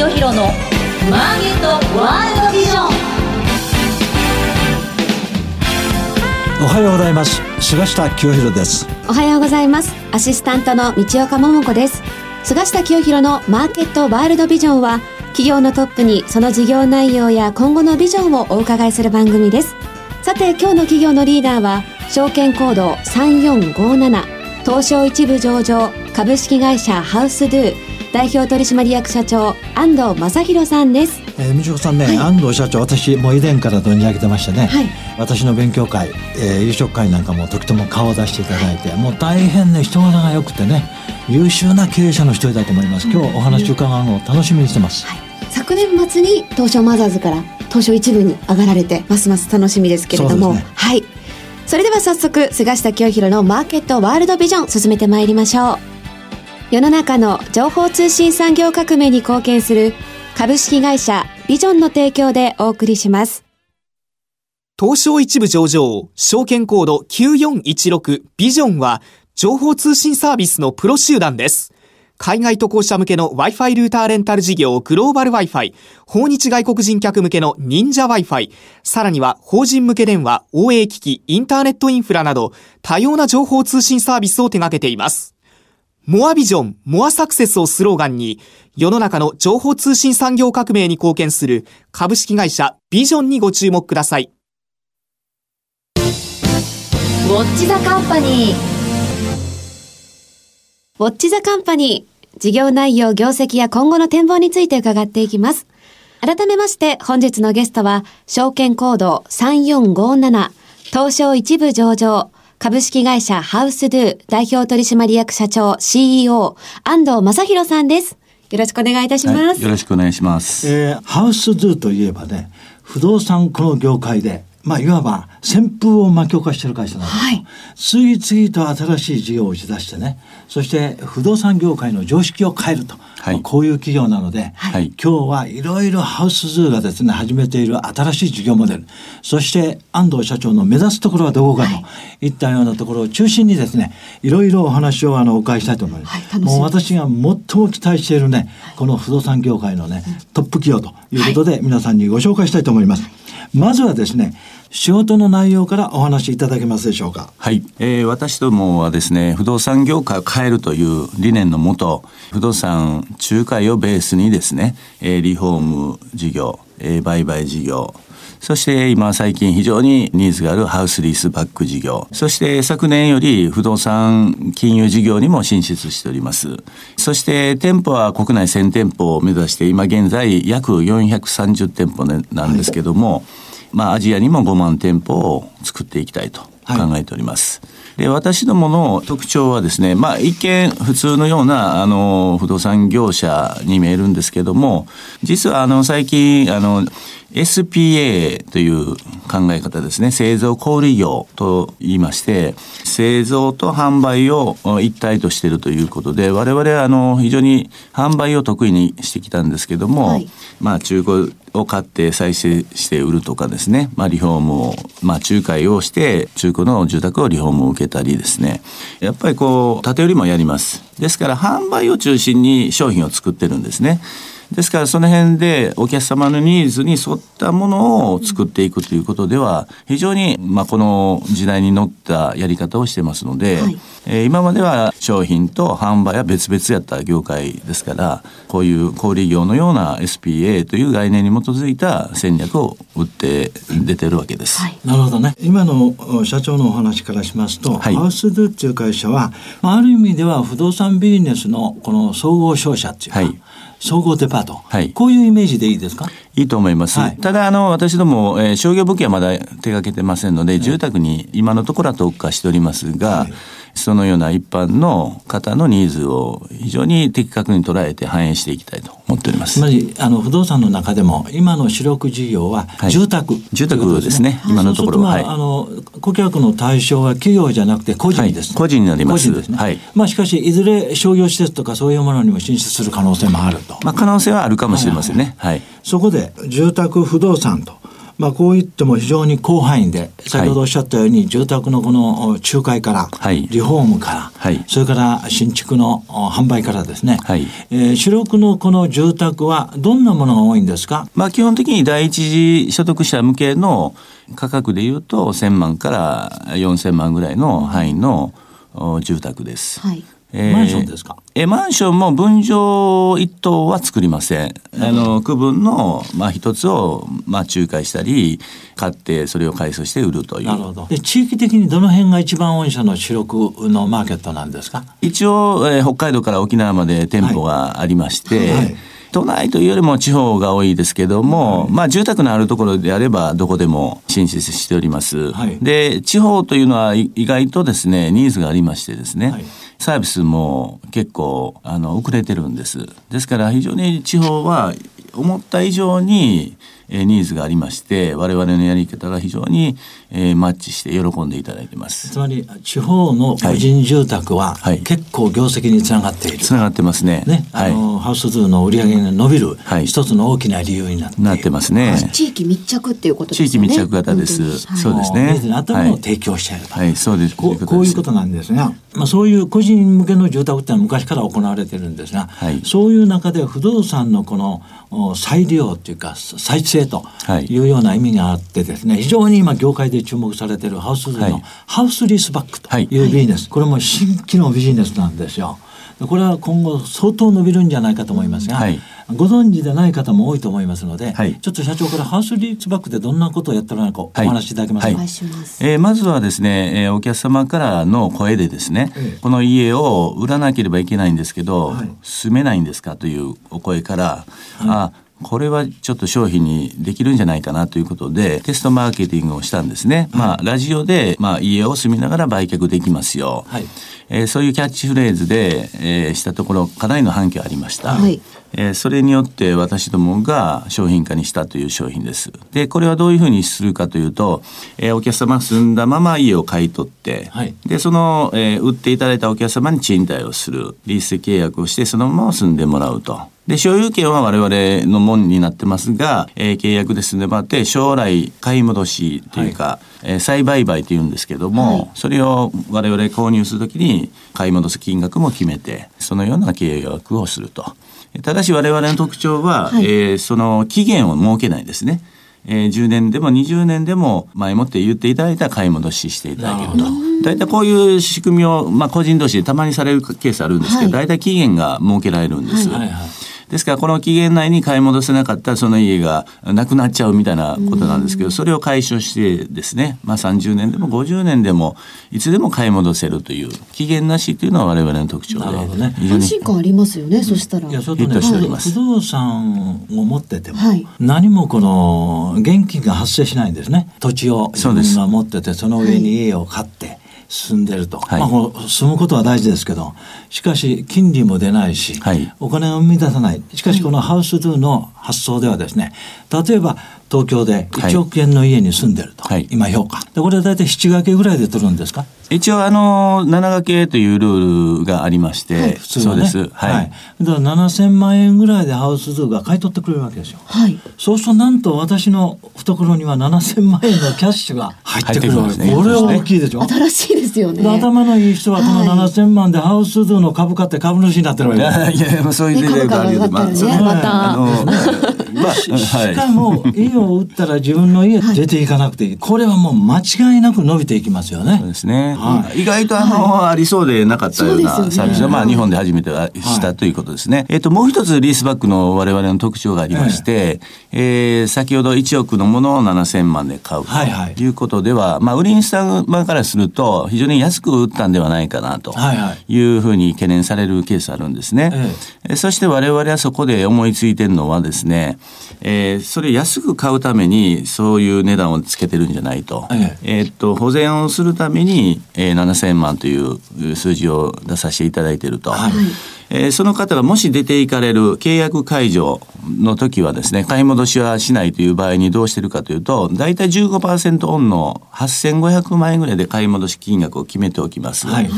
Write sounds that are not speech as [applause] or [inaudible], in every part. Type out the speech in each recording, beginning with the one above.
清弘のマーケットワールドビジョン。おはようございます。菅下清弘です。おはようございます。アシスタントの道岡桃子です。菅下清弘のマーケットワールドビジョンは企業のトップにその事業内容や今後のビジョンをお伺いする番組です。さて今日の企業のリーダーは証券コード3457東証一部上場株式会社ハウスドゥ代表取締役社長安藤正弘さんです。えー、道子さんね、はい、安藤社長私もう以前から存じ上げてましてね、はい、私の勉強会、えー、夕食会なんかも時とも顔を出していただいて、はい、もう大変ね人柄が良くてね優秀な経営者の一人だと思います。今日お話伺うのを楽しみにしてます、昨年末に東証マザーズから東証一部に上がられてますます楽しみですけれども、ね、はい。それでは早速菅下清弘のマーケットワールドビジョン進めてまいりましょう世の中の情報通信産業革命に貢献する株式会社ビジョンの提供でお送りします東証一部上場証券コード9416ビジョンは情報通信サービスのプロ集団です海外渡航者向けの Wi-Fi ルーターレンタル事業グローバル Wi-Fi、訪日外国人客向けの忍者 Wi-Fi、さらには法人向け電話、応援機器、インターネットインフラなど多様な情報通信サービスを手掛けています。モアビジョン、モアサクセスをスローガンに、世の中の情報通信産業革命に貢献する株式会社ビジョンにご注目ください。ウォッチザカンパニー。ウォッチザカンパニー。事業内容、業績や今後の展望について伺っていきます。改めまして本日のゲストは、証券コード3457、東証一部上場、株式会社ハウスドゥ代表取締役社長 CEO 安藤正弘さんです。よろしくお願いいたします。はい、よろしくお願いします。えー、ハウスドゥといえばね、不動産この業界でまあ、いわば旋風を巻き起こしている会社なんです、はい、次々と新しい事業を打ち出してね。そして不動産業界の常識を変えると、はい、こういう企業なので、はい、今日はいろいろハウスズーがですね始めている新しい事業モデル。そして安藤社長の目指すところはどこかと。い。ったようなところを中心にですねいろいろお話をあのお伺いしたいと思います。もう私が最も期待しているねこの不動産業界のねトップ企業ということで、皆さんにご紹介したいと思います。まずはですね仕事の内容からお話しいただけますでしょうか。はい。えー、私どもはですね、不動産業界を変えるという理念のもと、不動産仲介をベースにですね、えー、リフォーム事業、えー、売買事業、そして今最近非常にニーズがあるハウスリースバック事業。そして昨年より不動産金融事業にも進出しております。そして店舗は国内1000店舗を目指して今現在約430店舗なんですけども、はいまあ、アジアにも5万店舗を作っていきたいと考えております。はいで私どもの特徴はですね、まあ、一見普通のようなあの不動産業者に見えるんですけども実はあの最近あの SPA という考え方ですね。製造小売業と言いまして製造と販売を一体としているということで我々はあの非常に販売を得意にしてきたんですけども、はい、まあ中古を買って再生して売るとかですね、まあ、リフォームを、まあ、仲介をして中古の住宅をリフォームを受けたりですね。やっぱりこう縦売りもやります。ですから販売を中心に商品を作ってるんですね。ですからその辺でお客様のニーズに沿ったものを作っていくということでは非常にまあこの時代に乗ったやり方をしてますので、はい、えー、今までは商品と販売は別々やった業界ですからこういう小売業のような SPA という概念に基づいた戦略を打って出てるわけです。はい、なるほどね。今の社長のお話からしますと、はい、ハウスドゥっていう会社はある意味では不動産ビジネスのこの総合商社っていうか、はい総合デパート、はい、こういうイメージでいいですか？いいと思います。はい、ただ、あの、私ども、えー、商業物件はまだ手掛けてませんので、住宅に今のところは特化しておりますが、はい。そのような一般の方のニーズを非常に的確に捉えて反映していきたいと思っております。つまりあの不動産の中でも今の主力事業は住宅、はい、住宅ですね。今のところは、まあ、あの顧客の対象は企業じゃなくて個人です、ねはい、個人になります。個人ですね。はい。まあしかしいずれ商業施設とかそういうものにも進出する可能性もあると。まあ可能性はあるかもしれませんね。はい。そこで住宅不動産とまあ、こう言っても非常に広範囲で、先ほどおっしゃったように、住宅のこの仲介から、はい。リフォームから、はい。それから新築のお販売からですね、はい。えー主力のこの住宅はどんなものが多いんですか？まあ基本的に第一次所得者向けの価格でいうと1000万から4000万ぐらいの範囲のお住宅です。はい。えマンションですか？えマンションも分譲一棟は作りません。あの区分のまあ一つをまあ仲介したり買ってそれを改装して売るという。なるほど。で、地域的にどの辺が一番御社の主力のマーケットなんですか？一応、えー北海道から沖縄まで店舗がありまして、はい都内というよりも地方が多いですけども、まあ住宅のあるところであればどこでも進出しております。はいで、地方というのはい意外とですね、ニーズがありましてですね、はいサービスも結構あの遅れてるんです。ですから非常に地方は思った以上にえーニーズがありまして、我々のやり方が非常にえーマッチして喜んでいただいてます。つまり、地方の個人住宅ははい結構業績につながっている。つながってますね。ね、あはい。の、ハウスズーの売り上げが伸びる、はい一つの大きな理由になって。なってますね。地域密着っていうことですよね。地域密着型ですそうですねニーズに合ったものを提供していると。はい、そうです。こうこういうことなんですが、まあ、そういう個人向けの住宅ってのは昔から行われてるんですが、はいそういう中で不動産のこのお再利用っていうか再生とはい。いうような意味があってですね非常に今業界で注目されているハウスのハウスリースバックとはい。いうビジネス、これも新規のビジネスなんですよ。でこれは今後相当伸びるんじゃないかと思いますが、はい。ご存知でない方も多いと思いますので、はい。ちょっと社長からハウスリースバックでどんなことをやってるのかおはい。話しいただけますか、お願いします。えーまずはですね、えーお客様からの声でですね、ええ。この家を売らなければいけないんですけど、はい。住めないんですかというお声から、あこれはちょっと商品にできるんじゃないかなということでテストマーケティングをしたんですね。まあラジオで、まあ、家を住みながら売却できますよ。はいえーそういうキャッチフレーズで、えーしたところかなりの反響ありました。はいえーそれによって私どもが商品化にしたという商品です。で、これはどういうふうにするかというと、えーお客様が住んだまま家を買い取って、はいで、その、えー売っていただいたお客様に賃貸をする、リース契約をしてそのまま住んでもらうと。で、所有権は我々のもんになってますが、えー契約で住んでもらって、将来買い戻しというか、えー再売買というんですけども、はいそれを我々購入するときに買い戻す金額も決めて、そのような契約をすると。ただし我々の特徴は、はいえーその期限を設けないですね。えー10年でも20年でも前もって言っていただいたら買い戻ししていただけると。大体こういう仕組みを、まあ、個人同士でたまにされるケースあるんですけど、はい大体期限が設けられるんです。はいはいですからこの期限内に買い戻せなかったらその家がなくなっちゃうみたいなことなんですけどそれを解消してですね、まあ、30年でも50年でもいつでも買い戻せるという期限なしというのは我々の特徴で。なるほどね。安心感ありますよね、そしたら。いやそれとね不動産を持ってても、はい。何もこの現金が発生しないんですね。土地を自そうです分が持っててその上に家を買って住んでると、はい。まあ、こう住むことは大事ですけどしかし金利も出ないし、はい。お金を生み出さない。しかしこのハウスドゥの発想ではですね例えば東京ではい。1億円の家に住んでると、はい。今評価。でこれは大体7掛けぐらいで取るんですか？一応あの7掛けというルールがありまして、普通はね。そうです。はい、だから7000万円ぐらいでハウスドゥが買い取ってくれるわけですよはい。そうするとなんと私の懐には7000万円のキャッシュが入ってくるわけですね。これは大きいでしょ、新しいですよね。で頭のいい人はこのはい7000万でハウスドゥの株買って株主になってるわけいですやい。[laughs] やいやそういうね例があるよねそれはまた。あのまあしはいかも [laughs] 家を売ったら自分の家出ていかなくていい。これはもう間違いなく伸びていきますよね。そうですね、は意外とあの、ありそうでなかったようなサービスを、まあ、日本で初めてはしたということですね。えっと、もう一つリースバックの我々の特徴がありまして、えー先ほど1億のものを7000万で買うはいはい。ということでは、まあ、売り主様からすると非常に安く売ったんではないかなとはいはい。いうふうに懸念されるケースあるんですね。ええ。そして我々はそこで思いついてるのはですね、えーそれ安く買うためにそういう値段をつけてるんじゃないと。ええーっと保全をするために、えー7000万という数字を出させていただいていると。はいえーその方がもし出ていかれる契約解除の時はですね、買い戻しはしないという場合にどうしてるかというと、大体15%オンの8500万円ぐらいで買い戻し金額を決めておきます。はい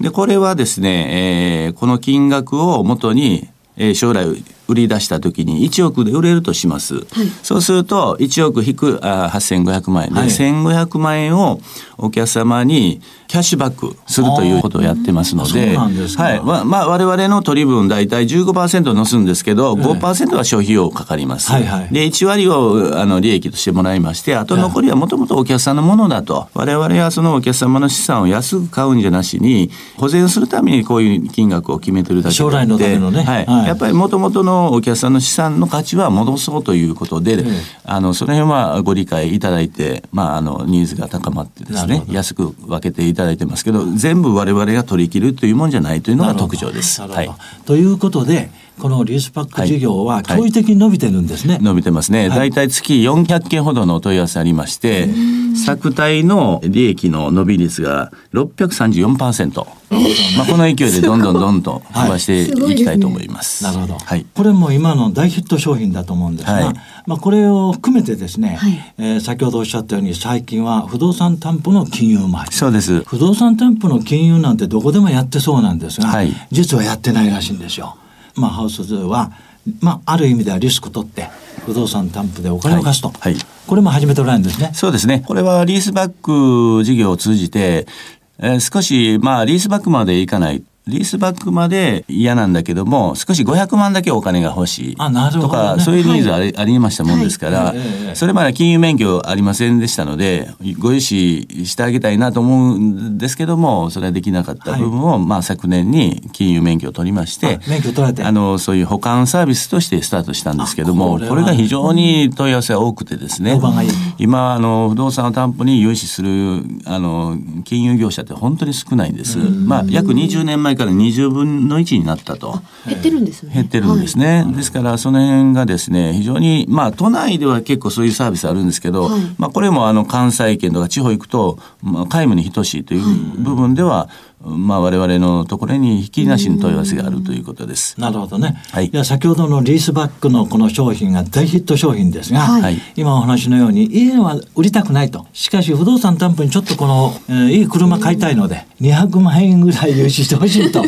で、これはですね、えーこの金額をもとに、えー将来売り出した時に1億で売れるとします。はい、そうすると1億引くあ8500万円。で、はい、1500万円をお客様にキャッシュバックするということをやってますので、はい。ままあ、我々の取り分大体15%乗すんですけど、5%は消費用かかります。はいはい、で1割をあの利益としてもらいましてあと残りはもともとお客さんのものだと我々はそのお客様の資産を安く買うんじゃなしに保全するためにこういう金額を決めてるだけで将来のためのね、はい、はい、やっぱりもともとのお客さんの資産の価値は戻そうということで、あのその辺はご理解いただいて、まあ、あのニーズが高まってですね安く分けていただいてますけど全部我々が取り切るというもんじゃないというのが特徴です。はい、ということでこのリースパック事業は驚異的に伸びてるんですね。はいはい、伸びてますね。大体月400件ほどのお問い合わせありまして、作体の利益の伸び率が634%。まあこの勢いでどんどんどんどん伸ばしていきたいと思います。なるほど。はい。これも今の大ヒット商品だと思うんですが、はい、まあこれを含めてですね、はい、えー、先ほどおっしゃったように最近は不動産担保の金融マそうです。不動産担保の金融なんてどこでもやってそうなんですが、はい、実はやってないらしいんですよ。まあ、ハウスは、まあ、ある意味ではリスク取って不動産担保でお金を貸すと、はい、はい、これも始めておられるんですね。そうですね。これはリースバック事業を通じて、えー、少し、まあ、リースバックまでいかないリースバックまで嫌なんだけども、少し500万だけお金が欲しいとか、ね、そういうニーズあり,、ありましたもんですから、それまで金融免許ありませんでしたので、ご融資してあげたいなと思うんですけども、それはできなかった部分を、はい、まあ昨年に金融免許を取りまして、免許取られて。あの、そういう保管サービスとしてスタートしたんですけども、これこれが非常に問い合わせが多くてですね、今、あの、不動産を担保に融資する、あの、金融業者って本当に少ないんです。まあ、約20年前から20分の1になったと。減ってるんですね。減ってるんですね。はい、ですから、その辺がですね、非常に、まあ、都内では結構そういうサービスあるんですけど、はい、まあ、これもあの、関西圏とか地方行くと、まあ、皆無に等しいという部分では、まあ、我々のところにひきなしの問い合わせがあるということです。なるほどね。はい。では先ほどのリースバックのこの商品が大ヒット商品ですが、はい、今お話のように家は売りたくないと。しかし不動産担保にちょっとこの、えー、いい車買いたいので200万円ぐらい融資してほしいと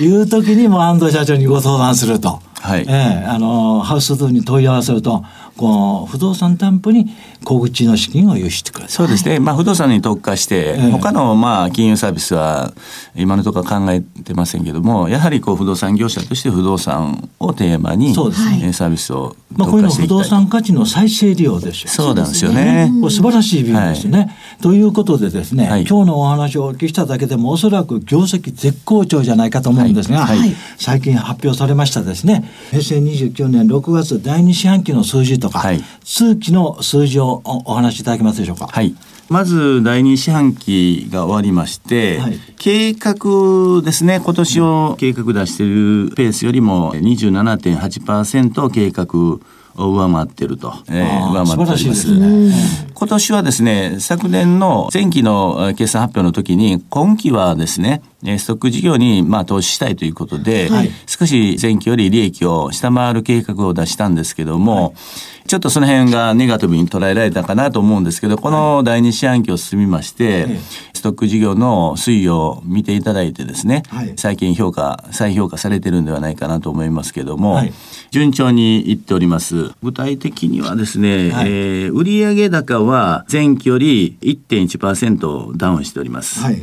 いう時にも安藤社長にご相談すると。はい。えー、あのハウスドに問い合わせると。この不動産担保に小口の資金を融資してください。そうですね。まあ不動産に特化して、他のまあ金融サービスは今のところ考えてませんけども、やはりこう不動産業者として不動産をテーマに、そうですね、サービスをまあこれの不動産価値の再生利用ですよ。そうなんですよね。これ素晴らしいビジネスね、はい。ということでですね、はい、今日のお話をお聞きしただけでもおそらく業績絶好調じゃないかと思うんですが、はい、最近発表されましたですね、平成29年6月第2四半期の数字とか、はい、通期の数字をお話しいただけますでしょうか？はい。まず第二四半期が終わりまして、はい、計画ですね。今年を計画出しているペースよりも27.8%計画を上回ってると、えー、上回っております。ね、今年はですね、昨年の前期の決算発表の時に、今期はですね、ストック事業にまあ投資したいということで、はい、少し前期より利益を下回る計画を出したんですけども、はいちょっとその辺がネガティブに捉えられたかなと思うんですけど、この第二四半期を進みまして、ストック事業の推移を見ていただいてですね、最近評価、再評価されてるんではないかなと思いますけども、順調にいっております。具体的にはですね、はい、えー、売上高は前期より1.1%ダウンしております。はい。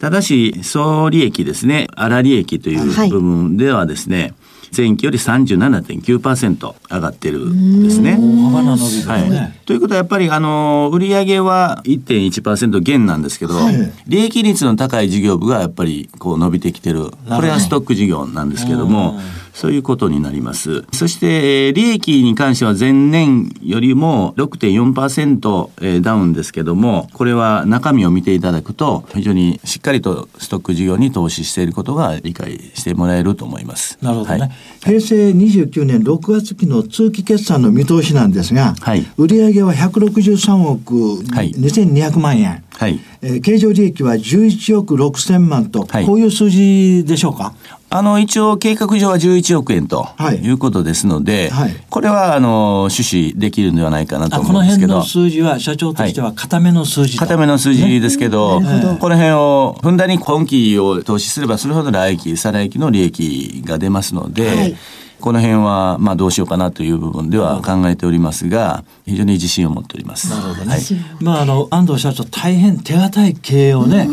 ただし、総利益ですね、粗利益という部分ではですね、はい前期より37.9%上がってるんですね。大幅な伸びですね、はい。ということはやっぱりあの売上は1.1%減なんですけど、はい、利益率の高い事業部がやっぱりこう伸びてきてる。これはストック事業なんですけども、そういうことになります。そして、利益に関しては前年よりも6.4%ダウンですけども、これは中身を見ていただくと、非常にしっかりとストック事業に投資していることが理解してもらえると思います。なるほどね。はい、平成29年6月期の通期決算の見通しなんですが、はい、売上は163億2200万円。はい、えー、経常利益は11億6千万と、はい、こういう数字でしょうか？あの、一応計画上は11億円とい。うことですので、はい、これは、あの、趣旨できるのではないかなと思うんですけど。この辺の数字は、社長としては固めの数字、はい、固めの数字ですけど、ね、この辺を、ふんだんに今期を投資すれば、それほど来期、再来期の利益が出ますので、はい。この辺は、まあ、どうしようかなという部分では考えておりますが、非常に自信を持っております。なるほどね。はい。まあ、あの、安藤社長、大変手堅い経営をね、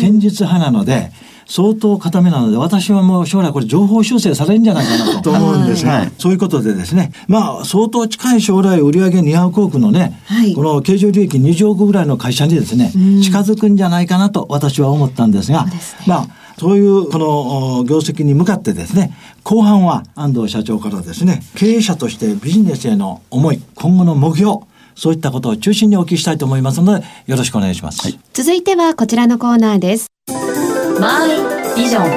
堅実派なので、相当固めなので、私はもう将来これ情報修正されるんじゃないかなと。[laughs] 思うんですが、はい。そういうことでですね、まあ、相当近い将来売上200億のね、はい。この経常利益20億ぐらいの会社にですね、近づくんじゃないかなと私は思ったんですが、まあ、そういうこのお業績に向かってですね、後半は安藤社長からですね、経営者としてビジネスへの思い、今後の目標、そういったことを中心にお聞きしたいと思いますので、よろしくお願いします。続いてはこちらのコーナーです。マイビジョン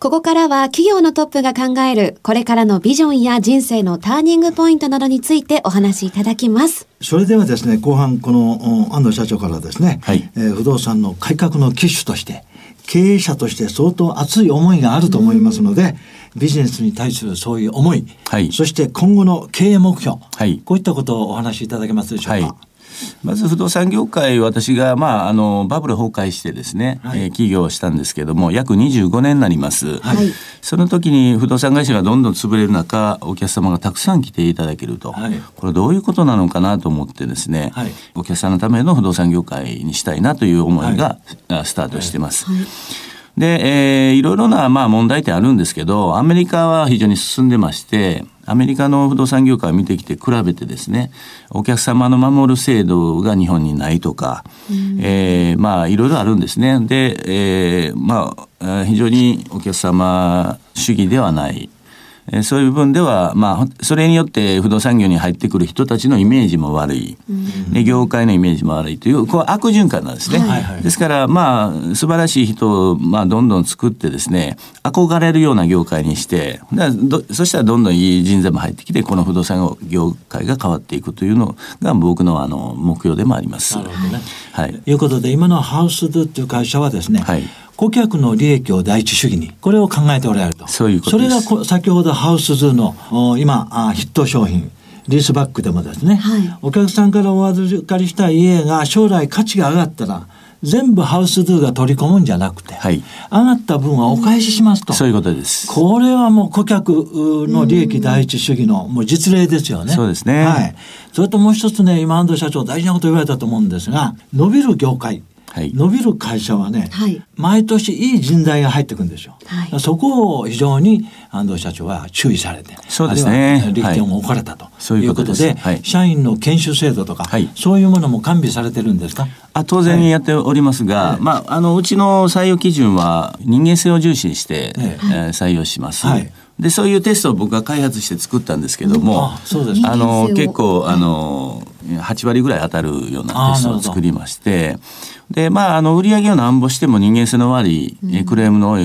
ここからは企業のトップが考えるこれからのビジョンや人生のターニングポイントなどについてお話しいただきます。それではですね、後半このお安藤社長からですね、はい。えー不動産の改革の機種として、経営者として相当熱い思いがあると思いますので、ビジネスに対するそういう思い、はい。そして今後の経営目標、はい。こういったことをお話しいただけますでしょうか？はいまず不動産業界、私が、まあ、あの、バブル崩壊してですね、はいえー起業をしたんですけども、約25年になります。はいその時に不動産会社がどんどん潰れる中、お客様がたくさん来ていただけると。はいこれどういうことなのかなと思ってですね、はいお客さんのための不動産業界にしたいなという思いが、あスタートしてます。で、えーいろいろな、まあ、問題点あるんですけど、アメリカは非常に進んでまして、アメリカの不動産業界を見てきて比べてですね、お客様の守る制度が日本にないとか、えーまあ、いろいろあるんですね。で、えーまあ、えー非常にお客様主義ではない。えーそういう部分では、まあそれによって不動産業に入ってくる人たちのイメージも悪い。で、業界のイメージも悪いという、こう悪循環なんですね。はいはいですから、まあ、素晴らしい人を、まあ、どんどん作ってですね、憧れるような業界にして、そしたらどんどんいい人材も入ってきて、この不動産業界が変わっていくというのが僕のあの目標でもあります。なるほどね。はい。ということで、今のハウスドゥっていう会社はですね、はい顧客の利益を第一主義に、これを考えておられると。そういうことですそれがこ先ほどハウスズのお今あヒット商品、リースバックでもですね、はいお客さんからお預かりした家が将来価値が上がったら、全部ハウスドゥが取り込むんじゃなくて、はい上がった分はお返ししますと。そういうことです。これはもう顧客の利益第一主義のもう実例ですよね。そうですねはい。それともう一つね、今安藤社長大事なこと言われたと思うんですが、伸びる業界、はい。伸びる会社はね、はい。毎年いい人材が入ってくるんですよ。はい。そこを非常に安藤社長は注意されて、そうですね。あるいは力点を置かれたと、そういうことで社員の研修制度とか、はい。そういうものも完備されてるんですか？あ当然にやっておりますが、まあ、あのうちの採用基準は人間性を重視して、ええ。ー採用します、はい。でそういうテストを僕が開発して作ったんですけども、あそうですか。あの結構あの8割ぐらい当たるようなテストを作りましてでまああの売上をなんぼしても人間性の悪い、えークレームの多い、え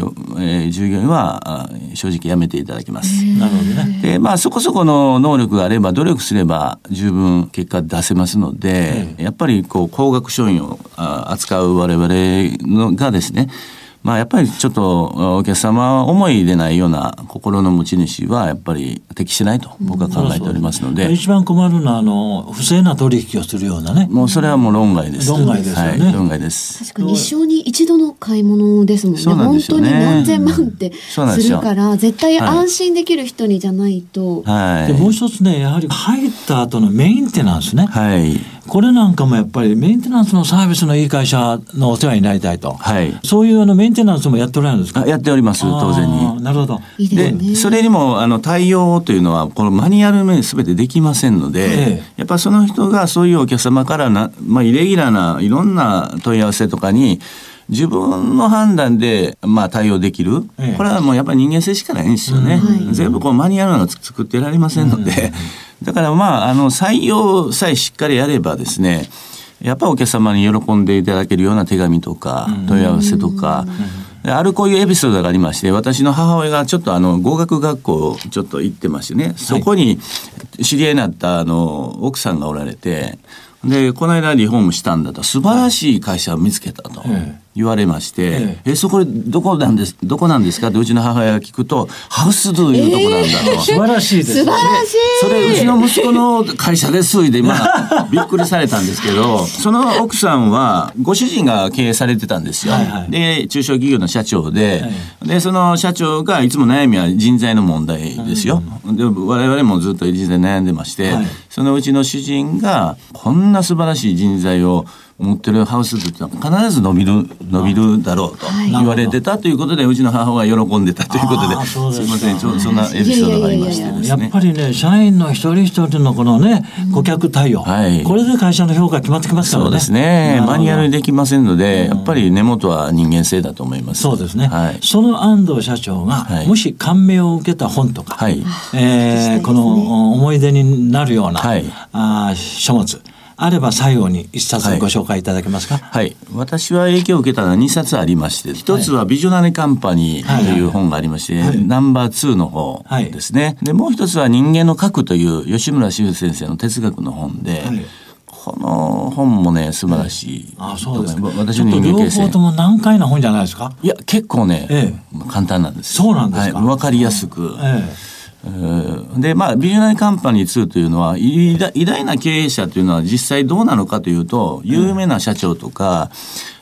ー従業員はあ正直やめていただきます。なるほどね。でまあそこそこの能力があれば努力すれば十分結果出せますので、やっぱりこう高額商品をあ扱う我々のがですねまあやっぱりちょっとお客様思いでないような心の持ち主はやっぱり適してないと僕は考えておりますので、一番困るのはあの不正な取引をするようなね。もうそれはもう論外です。論外ですよねはい、論外です。確かに一生に一度の買い物ですもんね。そうなんですよね本当に何千万ってするから、絶対はい安心できる人にじゃないと。はい。でもう一つねやはり入った後のメンテナンスね、はい。これなんかもやっぱりメンテナンスのサービスのいい会社のお世話になりたいと、はい。そういうあのメンテナンスもやっておられるんですか？あやっております、当然に。なるほど。いいでね。それにもあの対応というのはこのマニュアル面で全てできませんので、ええ。やっぱその人がそういうお客様からな、まあ、イレギュラーないろんな問い合わせとかに自分の判断で、まあ、対応できる、ええ。これはもうやっぱり人間性しかないんですよね、はい。全部こうマニュアルが作ってられませんので、だからまああの採用さえしっかりやればですねやっぱお客様に喜んでいただけるような手紙とか問い合わせとか、であるこういうエピソードがありまして私の母親がちょっとあの語学学校をちょっと行ってましてねそこに知り合いになったあの奥さんがおられてでこの間リフォームしたんだと素晴らしい会社を見つけたと。え言われまして、ええ、そこどこなんです、どこなんですか？ってうちの母親が聞くと、ハウスドゥいうとこなんだと。えー、素晴らしいです、ね。素晴らしい。それ、うちの息子の会社です、で、まあ、びっくりされたんですけど、その奥さんは、ご主人が経営されてたんですよ。はいはい、で、中小企業の社長で、はい、で、その社長がいつも悩みは人材の問題ですよ。で、我々もずっと人材悩んでまして、はい、そのうちの主人が、こんな素晴らしい人材を、持ってるハウスって必ず伸びる伸びるだろうと言われてたということで、うちの母親が喜んでたということですいませんちょそんなエピソードがありましてですね。やっぱりね社員の一人一人のこのね顧客対応、はい、これで会社の評価決まってきますからね。そうですね。マニュアルにできませんのでやっぱり根元は人間性だと思います。そうですね、はい、その安藤社長が、もし感銘を受けた本とか、はい。えー、この思い出になるような、はい、あ書物あれば最後に一冊ご紹介いただけますか、はい、はい、私は影響を受けたのは2冊ありまして一つは「ビジョナリカンパニー」という本がありまして、はい、ナンバー2の方ですね、でもう一つは「人間の核」という吉村修先生の哲学の本で、この本もね素晴らしい。あそうです、ね。私の。両方とも難解な本じゃないですか？いや結構ね、ええ、簡単なんです。そうなんですか。はい、分かりやすく。ええで、まあ、ビジュナリーカンパニー2というのは、偉大な経営者というのは実際どうなのかというと、有名な社長とか、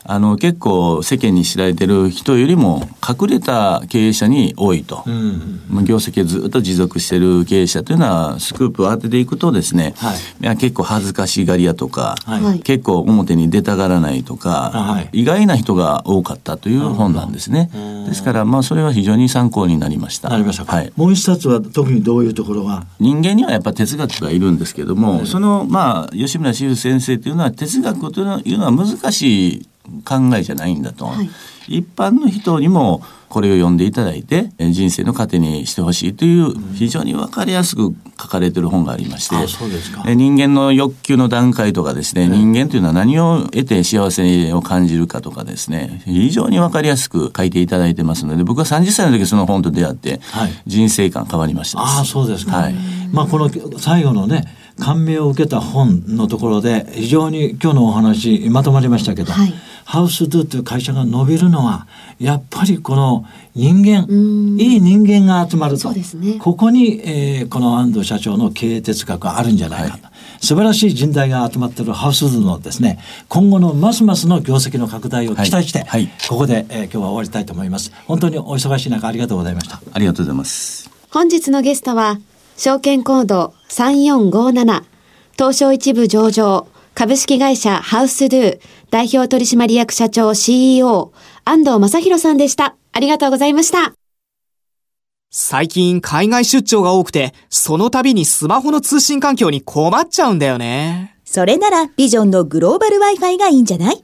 あの結構世間に知られてる人よりも隠れた経営者に多いと、うん、業績をずっと持続してる経営者というのはスクープを当てていくとですね、はい、いや結構恥ずかしがり屋とか、はい、結構表に出たがらないとか、はい、意外な人が多かったという本なんですね。ですからまあそれは非常に参考になりました。なりましたはい、もう一冊は特にどういうところが？人間にはやっぱ哲学がいるんですけども、そのまあ吉村修先生というのは哲学というのは難しい考えじゃないんだと、はい、一般の人にもこれを読んでいただいて人生の糧にしてほしいという非常に分かりやすく書かれてる本がありまして、人間の欲求の段階とかですね、人間というのは何を得て幸せを感じるかとかですね非常に分かりやすく書いていただいてますので僕は30歳の時その本と出会って人生観変わりました、ああそうですか、はい、まあこの最後のね感銘を受けた本のところで非常に今日のお話まとまりましたけど、はい、ハウスドゥという会社が伸びるのはやっぱりこの人間いい人間が集まると、ね、ここに、えー、この安藤社長の経営哲学があるんじゃないかと、はい、素晴らしい人材が集まっているハウスドゥのですね今後のますますの業績の拡大を期待して、はい、ここで、えー、今日は終わりたいと思います。本当にお忙しい中ありがとうございました。ありがとうございます。本日のゲストは証券コード3457東証一部上場株式会社ハウスドゥ代表取締役社長 CEO 安藤正弘さんでした。ありがとうございました。最近海外出張が多くて、その度にスマホの通信環境に困っちゃうんだよね。それならビジョンのグローバル Wi-Fi がいいんじゃない？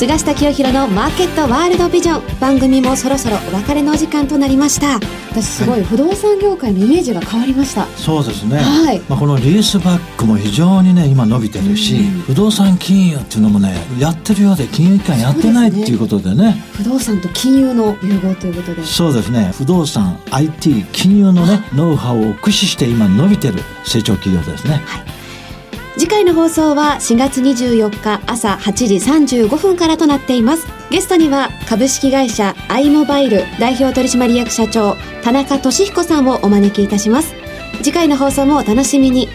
菅下清弘のマーケットワールドビジョン。番組もそろそろお別れのお時間となりました。私すごい不動産業界のイメージが変わりました、そうですね、はい、まあ、このリースバックも非常にね今伸びてるし、不動産金融っていうのもねやってるようで金融機関やってないっていうことでね、ね、不動産と金融の融合ということで。そうですね。不動産 IT 金融のねノウハウを駆使して今伸びてる成長企業ですね、はい次回の放送は4月24日朝8時35分からとなっています。ゲストには株式会社アイモバイル代表取締役社長田中俊彦さんをお招きいたします。次回の放送もお楽しみに。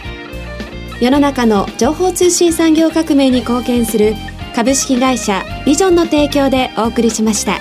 世の中の情報通信産業革命に貢献する株式会社ビジョンの提供でお送りしました。